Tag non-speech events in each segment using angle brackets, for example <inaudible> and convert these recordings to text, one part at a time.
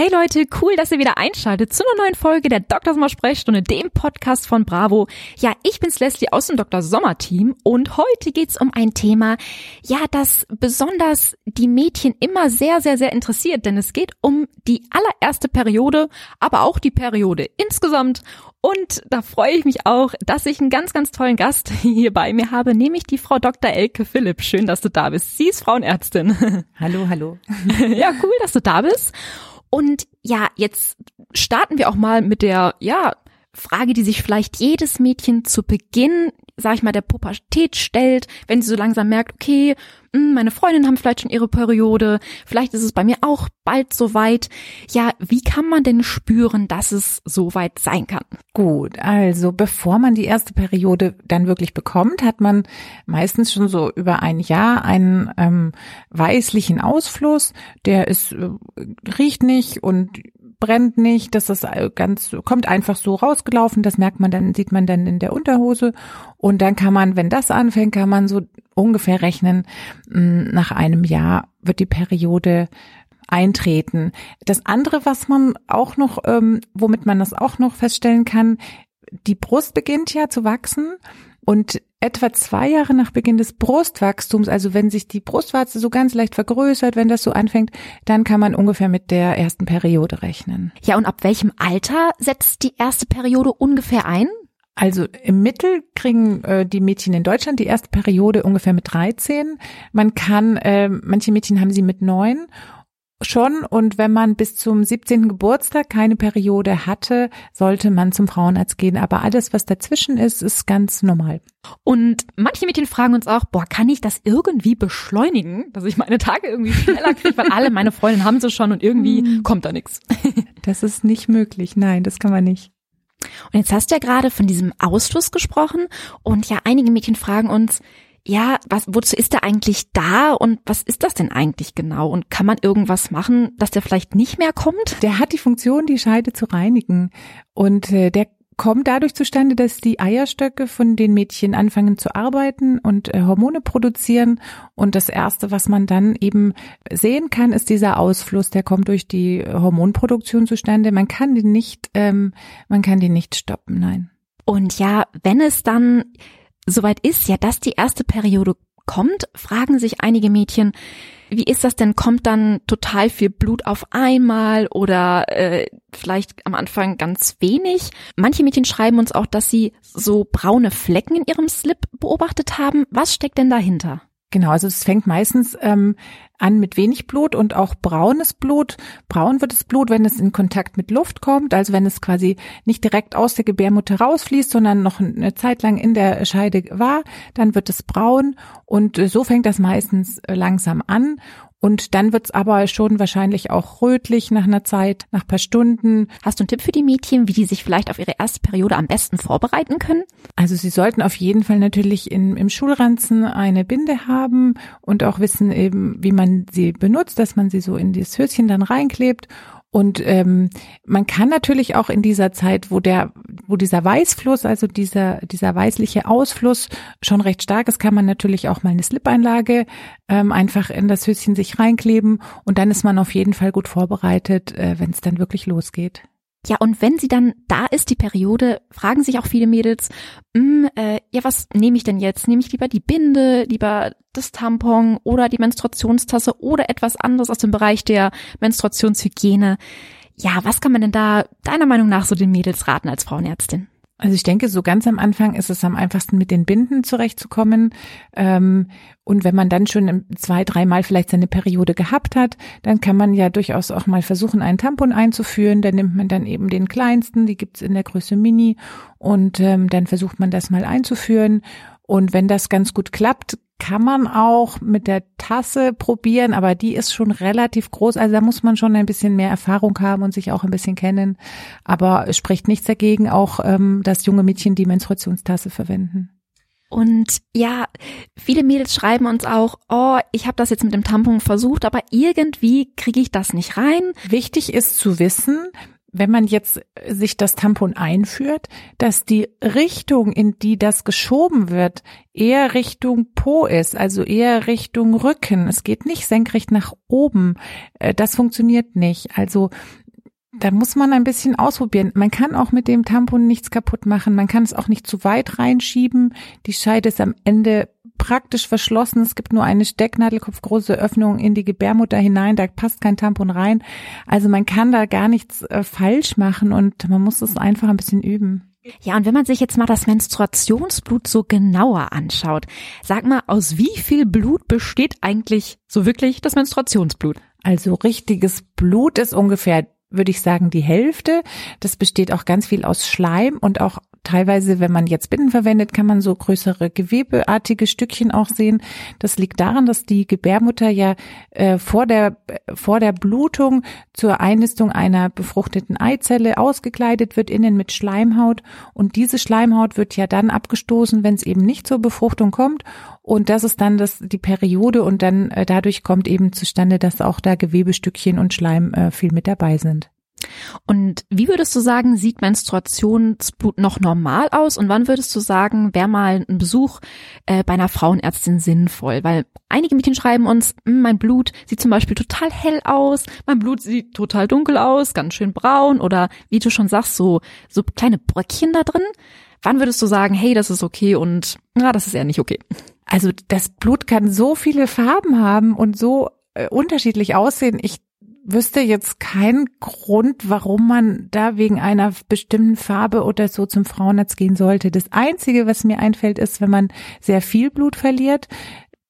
Hey Leute, cool, dass ihr wieder einschaltet zu einer neuen Folge der Dr. Sommer Sprechstunde, dem Podcast von Bravo. Ja, ich bin's Leslie aus dem Dr. Sommer Team und heute geht's um ein Thema, ja, das besonders die Mädchen immer sehr, sehr, sehr interessiert, denn es geht um die allererste Periode, aber auch die Periode insgesamt und da freue ich mich auch, dass ich einen ganz, ganz tollen Gast hier bei mir habe, nämlich die Frau Dr. Elke Philipp. Schön, dass du da bist. Sie ist Frauenärztin. Hallo, hallo. <laughs> Ja, cool, dass du da bist. Und ja, jetzt starten wir auch mal mit der, ja, Frage, die sich vielleicht jedes Mädchen zu Beginn, sag ich mal, der Pubertät stellt, wenn sie so langsam merkt, okay, hm, meine Freundinnen haben vielleicht schon ihre Periode, vielleicht ist es bei mir auch bald soweit. Ja, wie kann man denn spüren, dass es soweit sein kann? Gut, also bevor man die erste Periode dann wirklich bekommt, hat man meistens schon so über ein Jahr einen ähm, weißlichen Ausfluss, der ist äh, riecht nicht und brennt nicht, das ist ganz, kommt einfach so rausgelaufen, das merkt man dann, sieht man dann in der Unterhose und dann kann man, wenn das anfängt, kann man so ungefähr rechnen, hm, nach einem Jahr wird die Periode eintreten. Das andere, was man auch noch, ähm, womit man das auch noch feststellen kann, die Brust beginnt ja zu wachsen und etwa zwei Jahre nach Beginn des Brustwachstums, also wenn sich die Brustwarze so ganz leicht vergrößert, wenn das so anfängt, dann kann man ungefähr mit der ersten Periode rechnen. Ja, und ab welchem Alter setzt die erste Periode ungefähr ein? Also im Mittel kriegen äh, die Mädchen in Deutschland die erste Periode ungefähr mit 13. Man kann, äh, manche Mädchen haben sie mit neun schon und wenn man bis zum 17. Geburtstag keine Periode hatte, sollte man zum Frauenarzt gehen. Aber alles, was dazwischen ist, ist ganz normal. Und manche Mädchen fragen uns auch, boah, kann ich das irgendwie beschleunigen, dass ich meine Tage irgendwie schneller kriege, weil alle meine Freundinnen haben sie schon und irgendwie hm. kommt da nichts. <laughs> Das ist nicht möglich. Nein, das kann man nicht. Und jetzt hast du ja gerade von diesem Ausfluss gesprochen und ja, einige Mädchen fragen uns, ja, was, wozu ist der eigentlich da und was ist das denn eigentlich genau? Und kann man irgendwas machen, dass der vielleicht nicht mehr kommt? Der hat die Funktion, die Scheide zu reinigen. Und äh, der kommt dadurch zustande, dass die Eierstöcke von den Mädchen anfangen zu arbeiten und äh, Hormone produzieren. Und das Erste, was man dann eben sehen kann, ist dieser Ausfluss. Der kommt durch die Hormonproduktion zustande. Man kann den nicht, ähm, man kann den nicht stoppen, nein. Und ja, wenn es dann soweit ist, ja, dass die erste Periode kommt, fragen sich einige Mädchen, wie ist das denn? Kommt dann total viel Blut auf einmal oder äh, vielleicht am Anfang ganz wenig? Manche Mädchen schreiben uns auch, dass sie so braune Flecken in ihrem Slip beobachtet haben. Was steckt denn dahinter? Genau, also es fängt meistens ähm, an mit wenig Blut und auch braunes Blut. Braun wird das Blut, wenn es in Kontakt mit Luft kommt, also wenn es quasi nicht direkt aus der Gebärmutter rausfließt, sondern noch eine Zeit lang in der Scheide war, dann wird es braun und äh, so fängt das meistens äh, langsam an und dann wird's aber schon wahrscheinlich auch rötlich nach einer Zeit, nach paar Stunden. Hast du einen Tipp für die Mädchen, wie die sich vielleicht auf ihre erste Periode am besten vorbereiten können? Also sie sollten auf jeden Fall natürlich in, im Schulranzen eine Binde haben und auch wissen eben, wie man sie benutzt, dass man sie so in das Höschen dann reinklebt und ähm, man kann natürlich auch in dieser Zeit, wo der, wo dieser Weißfluss, also dieser dieser weißliche Ausfluss schon recht stark ist, kann man natürlich auch mal eine Slip-Einlage ähm, einfach in das Höschen sich reinkleben und dann ist man auf jeden Fall gut vorbereitet, äh, wenn es dann wirklich losgeht. Ja, und wenn sie dann da ist, die Periode, fragen sich auch viele Mädels, hm, äh, ja, was nehme ich denn jetzt? Nehme ich lieber die Binde, lieber das Tampon oder die Menstruationstasse oder etwas anderes aus dem Bereich der Menstruationshygiene? Ja, was kann man denn da deiner Meinung nach so den Mädels raten als Frauenärztin? Also ich denke, so ganz am Anfang ist es am einfachsten, mit den Binden zurechtzukommen. Ähm, und wenn man dann schon zwei, dreimal vielleicht seine Periode gehabt hat, dann kann man ja durchaus auch mal versuchen, einen Tampon einzuführen. Dann nimmt man dann eben den kleinsten, die gibt's in der Größe Mini. Und ähm, dann versucht man das mal einzuführen. Und wenn das ganz gut klappt, kann man auch mit der Tasse probieren, aber die ist schon relativ groß. Also da muss man schon ein bisschen mehr Erfahrung haben und sich auch ein bisschen kennen. Aber es spricht nichts dagegen, auch ähm, dass junge Mädchen die Menstruationstasse verwenden. Und ja, viele Mädels schreiben uns auch, oh, ich habe das jetzt mit dem Tampon versucht, aber irgendwie kriege ich das nicht rein. Wichtig ist zu wissen, wenn man jetzt sich das Tampon einführt, dass die Richtung, in die das geschoben wird, eher Richtung Po ist, also eher Richtung Rücken. Es geht nicht senkrecht nach oben. Äh, das funktioniert nicht. Also da muss man ein bisschen ausprobieren. Man kann auch mit dem Tampon nichts kaputt machen. Man kann es auch nicht zu weit reinschieben. Die Scheide ist am Ende praktisch verschlossen. Es gibt nur eine Stecknadelkopfgroße Öffnung in die Gebärmutter hinein. Da passt kein Tampon rein. Also man kann da gar nichts äh, falsch machen und man muss es einfach ein bisschen üben. Ja, und wenn man sich jetzt mal das Menstruationsblut so genauer anschaut, sag mal, aus wie viel Blut besteht eigentlich so wirklich das Menstruationsblut? Also richtiges Blut ist ungefähr würde ich sagen, die Hälfte. Das besteht auch ganz viel aus Schleim und auch teilweise, wenn man jetzt Binden verwendet, kann man so größere gewebeartige Stückchen auch sehen. Das liegt daran, dass die Gebärmutter ja äh, vor der vor der Blutung zur Einnistung einer befruchteten Eizelle ausgekleidet wird, innen mit Schleimhaut. Und diese Schleimhaut wird ja dann abgestoßen, wenn es eben nicht zur Befruchtung kommt. Und das ist dann das die Periode und dann äh, dadurch kommt eben zustande, dass auch da Gewebestückchen und Schleim äh, viel mit dabei sind. Und wie würdest du sagen, sieht Menstruationsblut noch normal aus? Und wann würdest du sagen, wäre mal ein Besuch äh, bei einer Frauenärztin sinnvoll? Weil einige Mädchen schreiben uns, hm, mein Blut sieht zum Beispiel total hell aus, mein Blut sieht total dunkel aus, ganz schön braun oder wie du schon sagst, so, so kleine Bröckchen da drin. Wann würdest du sagen, hey, das ist okay und na, das ist eher nicht okay? Also das Blut kann so viele Farben haben und so äh, unterschiedlich aussehen. Ich wüsste jetzt keinen Grund, warum man da wegen einer bestimmten Farbe oder so zum Frauenarzt gehen sollte. Das Einzige, was mir einfällt, ist, wenn man sehr viel Blut verliert,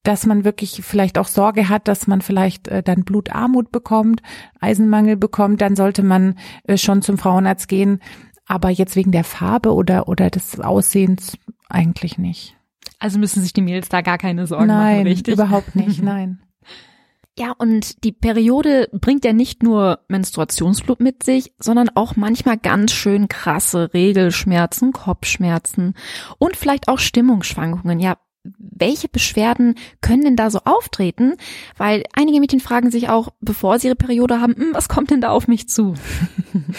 dass man wirklich vielleicht auch Sorge hat, dass man vielleicht äh, dann Blutarmut bekommt, Eisenmangel bekommt, dann sollte man äh, schon zum Frauenarzt gehen. Aber jetzt wegen der Farbe oder, oder des Aussehens eigentlich nicht. Also müssen sich die Mädels da gar keine Sorgen nein, machen, richtig? Überhaupt nicht, <laughs> nein. Ja, und die Periode bringt ja nicht nur Menstruationsblut mit sich, sondern auch manchmal ganz schön krasse Regelschmerzen, Kopfschmerzen und vielleicht auch Stimmungsschwankungen. Ja, welche Beschwerden können denn da so auftreten? Weil einige Mädchen fragen sich auch, bevor sie ihre Periode haben, hm, was kommt denn da auf mich zu? <laughs>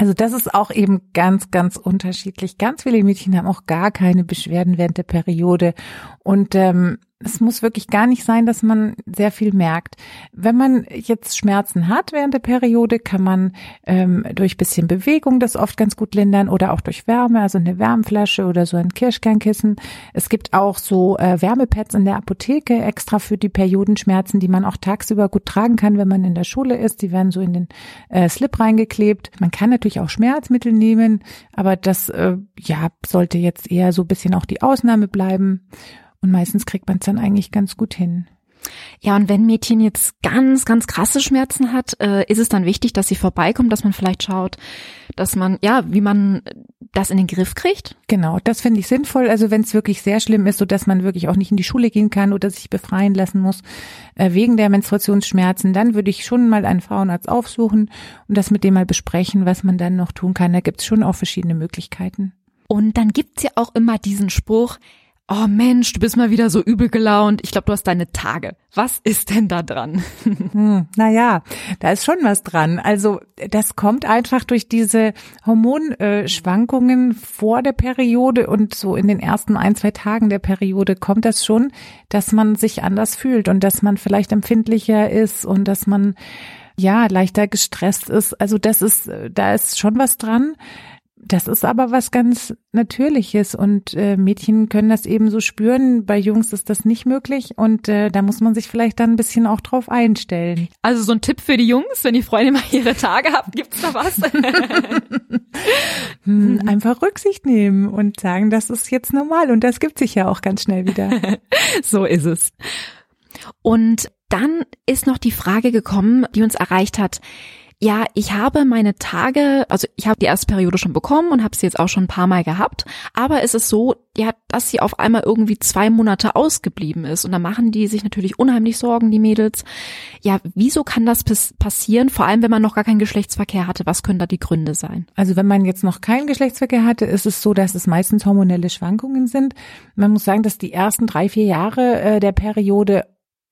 Also das ist auch eben ganz, ganz unterschiedlich. Ganz viele Mädchen haben auch gar keine Beschwerden während der Periode. Und ähm, es muss wirklich gar nicht sein, dass man sehr viel merkt. Wenn man jetzt Schmerzen hat während der Periode, kann man ähm, durch bisschen Bewegung das oft ganz gut lindern oder auch durch Wärme, also eine Wärmflasche oder so ein Kirschkernkissen. Es gibt auch so äh, Wärmepads in der Apotheke extra für die Periodenschmerzen, die man auch tagsüber gut tragen kann, wenn man in der Schule ist. Die werden so in den äh, Slip reingeklebt. Man kann natürlich auch Schmerzmittel nehmen, aber das äh, ja sollte jetzt eher so bisschen auch die Ausnahme bleiben. Und meistens kriegt man es dann eigentlich ganz gut hin. Ja, und wenn Mädchen jetzt ganz, ganz krasse Schmerzen hat, äh, ist es dann wichtig, dass sie vorbeikommt, dass man vielleicht schaut, dass man, ja, wie man das in den Griff kriegt? Genau, das finde ich sinnvoll. Also wenn es wirklich sehr schlimm ist, so dass man wirklich auch nicht in die Schule gehen kann oder sich befreien lassen muss äh, wegen der Menstruationsschmerzen, dann würde ich schon mal einen Frauenarzt aufsuchen und das mit dem mal besprechen, was man dann noch tun kann. Da gibt es schon auch verschiedene Möglichkeiten. Und dann gibt's ja auch immer diesen Spruch, oh Mensch, du bist mal wieder so übel gelaunt. Ich glaube, du hast deine Tage. Was ist denn da dran? <laughs> Hm, naja, da ist schon was dran. Also das kommt einfach durch diese Hormonschwankungen vor der Periode und so in den ersten ein, zwei Tagen der Periode kommt das schon, dass man sich anders fühlt und dass man vielleicht empfindlicher ist und dass man ja leichter gestresst ist. Also das ist, da ist schon was dran. Das ist aber was ganz Natürliches und äh, Mädchen können das eben so spüren. Bei Jungs ist das nicht möglich und äh, da muss man sich vielleicht dann ein bisschen auch drauf einstellen. Also so ein Tipp für die Jungs, wenn die Freunde mal ihre Tage haben, gibt's da was? <laughs> hm, einfach Rücksicht nehmen und sagen, das ist jetzt normal und das gibt sich ja auch ganz schnell wieder. <laughs> so ist es. Und dann ist noch die Frage gekommen, die uns erreicht hat. Ja, ich habe meine Tage, also ich habe die erste Periode schon bekommen und habe sie jetzt auch schon ein paar Mal gehabt, aber es ist so, ja, dass sie auf einmal irgendwie zwei Monate ausgeblieben ist und da machen die sich natürlich unheimlich Sorgen, die Mädels. Ja, wieso kann das passieren? Vor allem, wenn man noch gar keinen Geschlechtsverkehr hatte, was können da die Gründe sein? Also wenn man jetzt noch keinen Geschlechtsverkehr hatte, ist es so, dass es meistens hormonelle Schwankungen sind. Man muss sagen, dass die ersten drei, vier Jahre äh, der Periode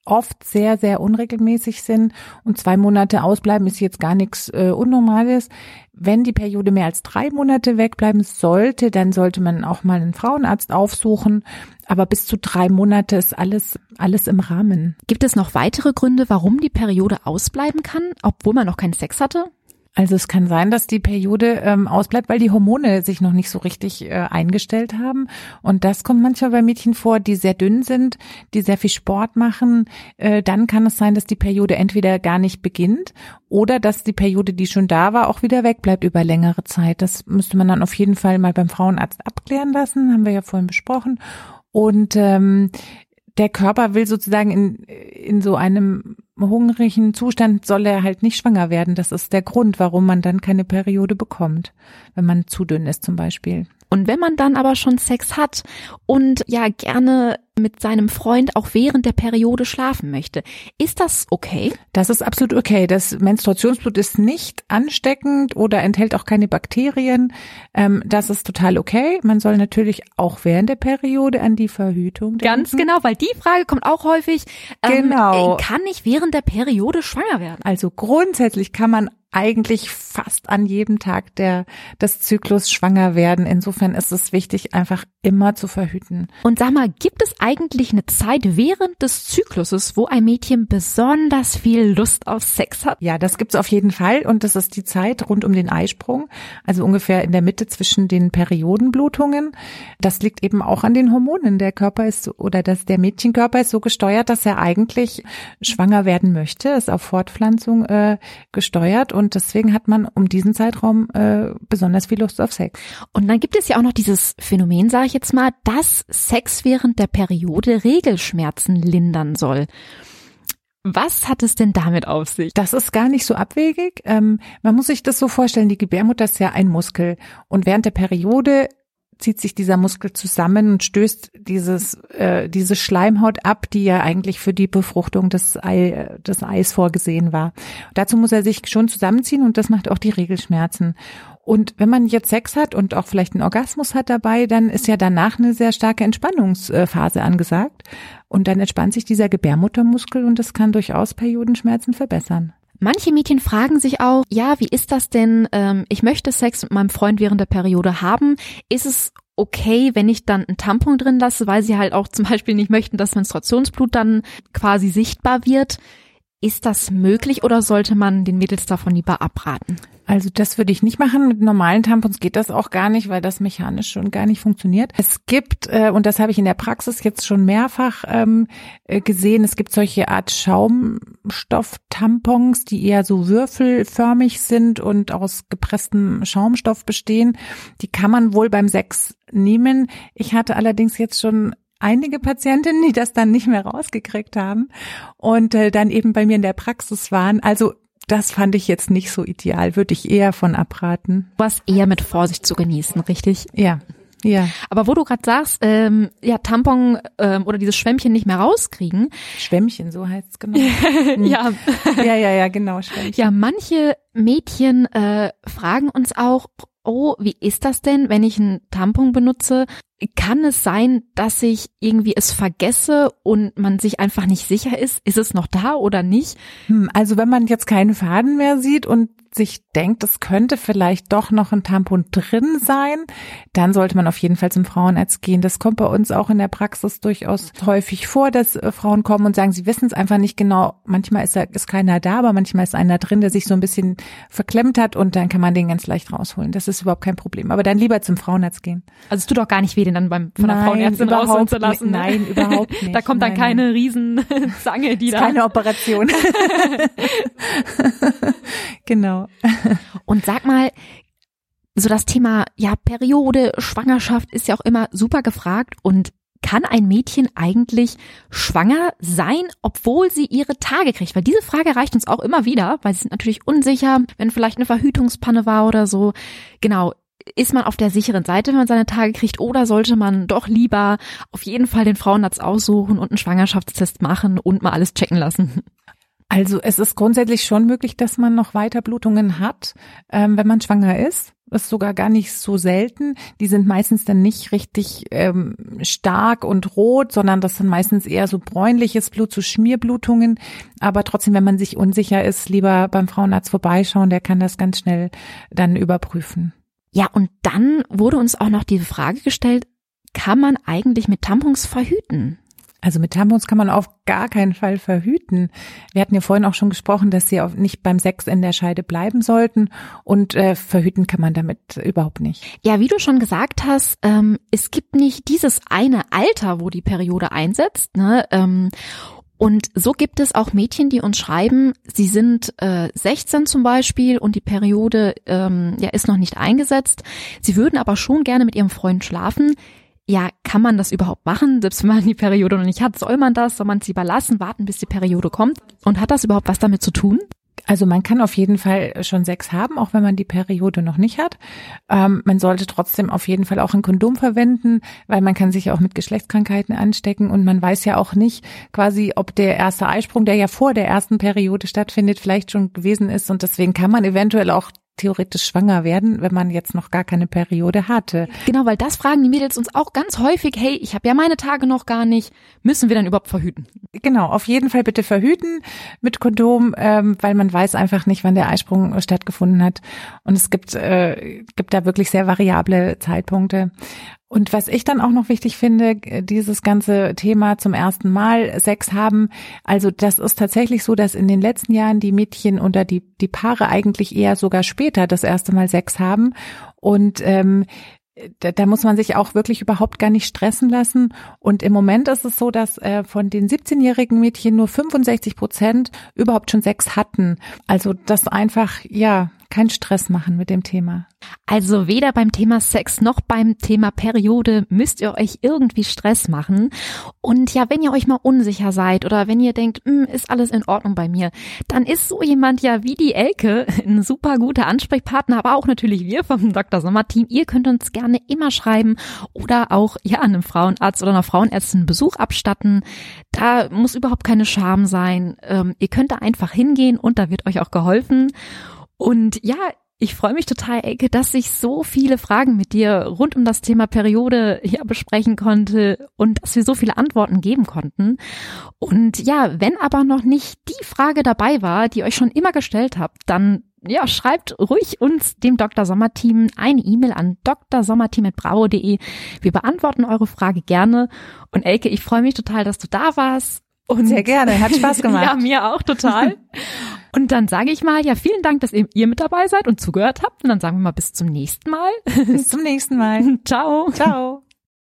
oft sehr, sehr unregelmäßig sind und zwei Monate ausbleiben ist jetzt gar nichts äh, Unnormales. Wenn die Periode mehr als drei Monate wegbleiben sollte, dann sollte man auch mal einen Frauenarzt aufsuchen. Aber bis zu drei Monate ist alles, alles im Rahmen. Gibt es noch weitere Gründe, warum die Periode ausbleiben kann, obwohl man noch keinen Sex hatte? Also es kann sein, dass die Periode ähm, ausbleibt, weil die Hormone sich noch nicht so richtig äh, eingestellt haben. Und das kommt manchmal bei Mädchen vor, die sehr dünn sind, die sehr viel Sport machen. Äh, dann kann es sein, dass die Periode entweder gar nicht beginnt oder dass die Periode, die schon da war, auch wieder wegbleibt über längere Zeit. Das müsste man dann auf jeden Fall mal beim Frauenarzt abklären lassen, haben wir ja vorhin besprochen. Und ähm, der Körper will sozusagen in, in so einem hungrigen Zustand soll er halt nicht schwanger werden. Das ist der Grund, warum man dann keine Periode bekommt, wenn man zu dünn ist zum Beispiel. Und wenn man dann aber schon Sex hat und ja gerne mit seinem Freund auch während der Periode schlafen möchte, ist das okay? Das ist absolut okay. Das Menstruationsblut ist nicht ansteckend oder enthält auch keine Bakterien. Ähm, das ist total okay. Man soll natürlich auch während der Periode an die Verhütung denken. Ganz genau, weil die Frage kommt auch häufig. Ähm, genau. Kann ich während der Periode schwanger werden? Also grundsätzlich kann man eigentlich fast an jedem Tag der, des Zyklus schwanger werden. Insofern ist es wichtig, einfach immer zu verhüten. Und sag mal, gibt es eigentlich eine Zeit während des Zykluses, wo ein Mädchen besonders viel Lust auf Sex hat? Ja, das gibt's auf jeden Fall. Und das ist die Zeit rund um den Eisprung, also ungefähr in der Mitte zwischen den Periodenblutungen. Das liegt eben auch an den Hormonen. Der Körper ist oder dass der Mädchenkörper ist so gesteuert, dass er eigentlich schwanger werden möchte, ist auf Fortpflanzung äh, gesteuert und deswegen hat man um diesen Zeitraum äh, besonders viel Lust auf Sex. Und dann gibt es ja auch noch dieses Phänomen, sage ich jetzt mal, dass Sex während der Periode Regelschmerzen lindern soll. Was hat es denn damit auf sich? Das ist gar nicht so abwegig. Ähm, man muss sich das so vorstellen, die Gebärmutter ist ja ein Muskel und während der Periode zieht sich dieser Muskel zusammen und stößt dieses äh, diese Schleimhaut ab, die ja eigentlich für die Befruchtung des Ei des Eis vorgesehen war. Dazu muss er sich schon zusammenziehen und das macht auch die Regelschmerzen. Und wenn man jetzt Sex hat und auch vielleicht einen Orgasmus hat dabei, dann ist ja danach eine sehr starke Entspannungsphase angesagt. Und dann entspannt sich dieser Gebärmuttermuskel und das kann durchaus Periodenschmerzen verbessern. Manche Mädchen fragen sich auch, ja, wie ist das denn? Ähm, ich möchte Sex mit meinem Freund während der Periode haben. Ist es okay, wenn ich dann einen Tampon drin lasse, weil sie halt auch <laughs> zum Beispiel nicht möchten, dass Menstruationsblut dann quasi sichtbar wird? Ist das möglich oder sollte man den Mädels davon lieber abraten? Also das würde ich nicht machen. Mit normalen Tampons geht das auch gar nicht, weil das mechanisch schon gar nicht funktioniert. Es gibt, äh, und das habe ich in der Praxis jetzt schon mehrfach ähm, äh, gesehen, es gibt solche Art Schaumstoff-Tampons, die eher so würfelförmig sind und aus gepresstem Schaumstoff bestehen. Die kann man wohl beim Sex nehmen. Ich hatte allerdings jetzt schon einige Patientinnen, die das dann nicht mehr rausgekriegt haben und äh, dann eben bei mir in der Praxis waren. Also das fand ich jetzt nicht so ideal, würde ich eher von abraten. Was eher mit Vorsicht zu genießen, richtig? Ja. Ja. Aber wo du gerade sagst, ähm, ja, Tampon ähm, oder dieses Schwämmchen nicht mehr rauskriegen. Schwämmchen, so heißt es genau. <laughs> ja. ja, ja, ja, genau, Schwämmchen. Ja, manche Mädchen äh, fragen uns auch, oh, wie ist das denn, wenn ich einen Tampon benutze? Kann es sein, dass ich irgendwie es vergesse und man sich einfach nicht sicher ist, ist es noch da oder nicht? Hm, also wenn man jetzt keinen Faden mehr sieht und sich denkt, es könnte vielleicht doch noch ein Tampon drin sein, dann sollte man auf jeden Fall zum Frauenarzt gehen. Das kommt bei uns auch in der Praxis durchaus häufig vor, dass äh, Frauen kommen und sagen, sie wissen es einfach nicht genau. Manchmal ist, da, ist keiner da, aber manchmal ist einer drin, der sich so ein bisschen verklemmt hat und dann kann man den ganz leicht rausholen. Das ist überhaupt kein Problem. Aber dann lieber zum Frauenarzt gehen. Also es tut auch gar nicht weh, den dann beim, von der Frauenärztin rausholen zu lassen. Ne? Nein, überhaupt <laughs> nicht. da kommt dann nein, keine Riesenzange, <laughs> die da. Keine Operation. <laughs> genau. <laughs> Und sag mal, so das Thema, ja, Periode, Schwangerschaft ist ja auch immer super gefragt und kann ein Mädchen eigentlich schwanger sein, obwohl sie ihre Tage kriegt? Weil diese Frage reicht uns auch immer wieder, weil sie sind natürlich unsicher, wenn vielleicht eine Verhütungspanne war oder so. Genau. Ist man auf der sicheren Seite, wenn man seine Tage kriegt, oder sollte man doch lieber auf jeden Fall den Frauenarzt aussuchen und einen Schwangerschaftstest machen und mal alles checken lassen? Also es ist grundsätzlich schon möglich, dass man noch weiter Blutungen hat, ähm, wenn man schwanger ist. Das ist sogar gar nicht so selten. Die sind meistens dann nicht richtig ähm, stark und rot, sondern das sind meistens eher so bräunliches Blut, so Schmierblutungen. Aber trotzdem, wenn man sich unsicher ist, lieber beim Frauenarzt vorbeischauen, der kann das ganz schnell dann überprüfen. Ja, und dann wurde uns auch noch die Frage gestellt, kann man eigentlich mit Tampons verhüten? Also mit Tampons kann man auf gar keinen Fall verhüten. Wir hatten ja vorhin auch schon gesprochen, dass sie auch nicht beim Sex in der Scheide bleiben sollten und äh, verhüten kann man damit überhaupt nicht. Ja, wie du schon gesagt hast, ähm, es gibt nicht dieses eine Alter, wo die Periode einsetzt. Ne? Ähm, und so gibt es auch Mädchen, die uns schreiben, sie sind äh, 16 zum Beispiel und die Periode ähm, ja, ist noch nicht eingesetzt. Sie würden aber schon gerne mit ihrem Freund schlafen ja, kann man das überhaupt machen? Selbst wenn man die Periode noch nicht hat, soll man das? Soll man sie überlassen, warten, bis die Periode kommt? Und hat das überhaupt was damit zu tun? Also man kann auf jeden Fall schon Sex haben, auch wenn man die Periode noch nicht hat. Ähm, man sollte trotzdem auf jeden Fall auch ein Kondom verwenden, weil man kann sich auch mit Geschlechtskrankheiten anstecken und man weiß ja auch nicht quasi, ob der erste Eisprung, der ja vor der ersten Periode stattfindet, vielleicht schon gewesen ist und deswegen kann man eventuell auch theoretisch schwanger werden, wenn man jetzt noch gar keine Periode hatte. Genau, weil das fragen die Mädels uns auch ganz häufig, hey, ich habe ja meine Tage noch gar nicht, müssen wir dann überhaupt verhüten? Genau, auf jeden Fall bitte verhüten mit Kondom, ähm, weil man weiß einfach nicht, wann der Eisprung stattgefunden hat. Und es gibt, äh, gibt da wirklich sehr variable Zeitpunkte. Und was ich dann auch noch wichtig finde, äh, dieses ganze Thema zum ersten Mal Sex haben. Also das ist tatsächlich so, dass in den letzten Jahren die Mädchen oder die, die Paare eigentlich eher sogar später das erste Mal Sex haben. Und ähm, da, da muss man sich auch wirklich überhaupt gar nicht stressen lassen. Und im Moment ist es so, dass äh, von den 17-jährigen Mädchen nur 65 Prozent überhaupt schon Sex hatten. Also das einfach, ja, keinen Stress machen mit dem Thema. Also weder beim Thema Sex noch beim Thema Periode müsst ihr euch irgendwie Stress machen. Und ja, wenn ihr euch mal unsicher seid oder wenn ihr denkt, hm, ist alles in Ordnung bei mir, dann ist so jemand ja wie die Elke <laughs> ein super guter Ansprechpartner, aber auch natürlich wir vom Dr. Sommer Team. Ihr könnt uns gerne immer schreiben oder auch ja einem Frauenarzt oder einer Frauenärztin Besuch abstatten. Da muss überhaupt keine Scham sein. Ähm, ihr könnt da einfach hingehen und da wird euch auch geholfen. Und ja, ich freue mich total, Elke, dass ich so viele Fragen mit dir rund um das Thema Periode ja besprechen konnte und dass wir so viele Antworten geben konnten. Und ja, wenn aber noch nicht die Frage dabei war, die euch schon immer gestellt habt, dann ja, schreibt ruhig uns, dem Dr. Sommer Team, eine E-Mail an drsommerteam.bravo.de. Wir beantworten eure Frage gerne. Und Elke, ich freue mich total, dass du da warst. Und Sehr gerne, hat Spaß <laughs> gemacht. ja, mir auch total. <laughs> Und dann sage ich mal, ja, vielen Dank, dass ihr, mit dabei seid und zugehört habt. Und dann sagen wir mal bis zum nächsten Mal. Bis zum nächsten Mal. <laughs> Ciao. Ciao.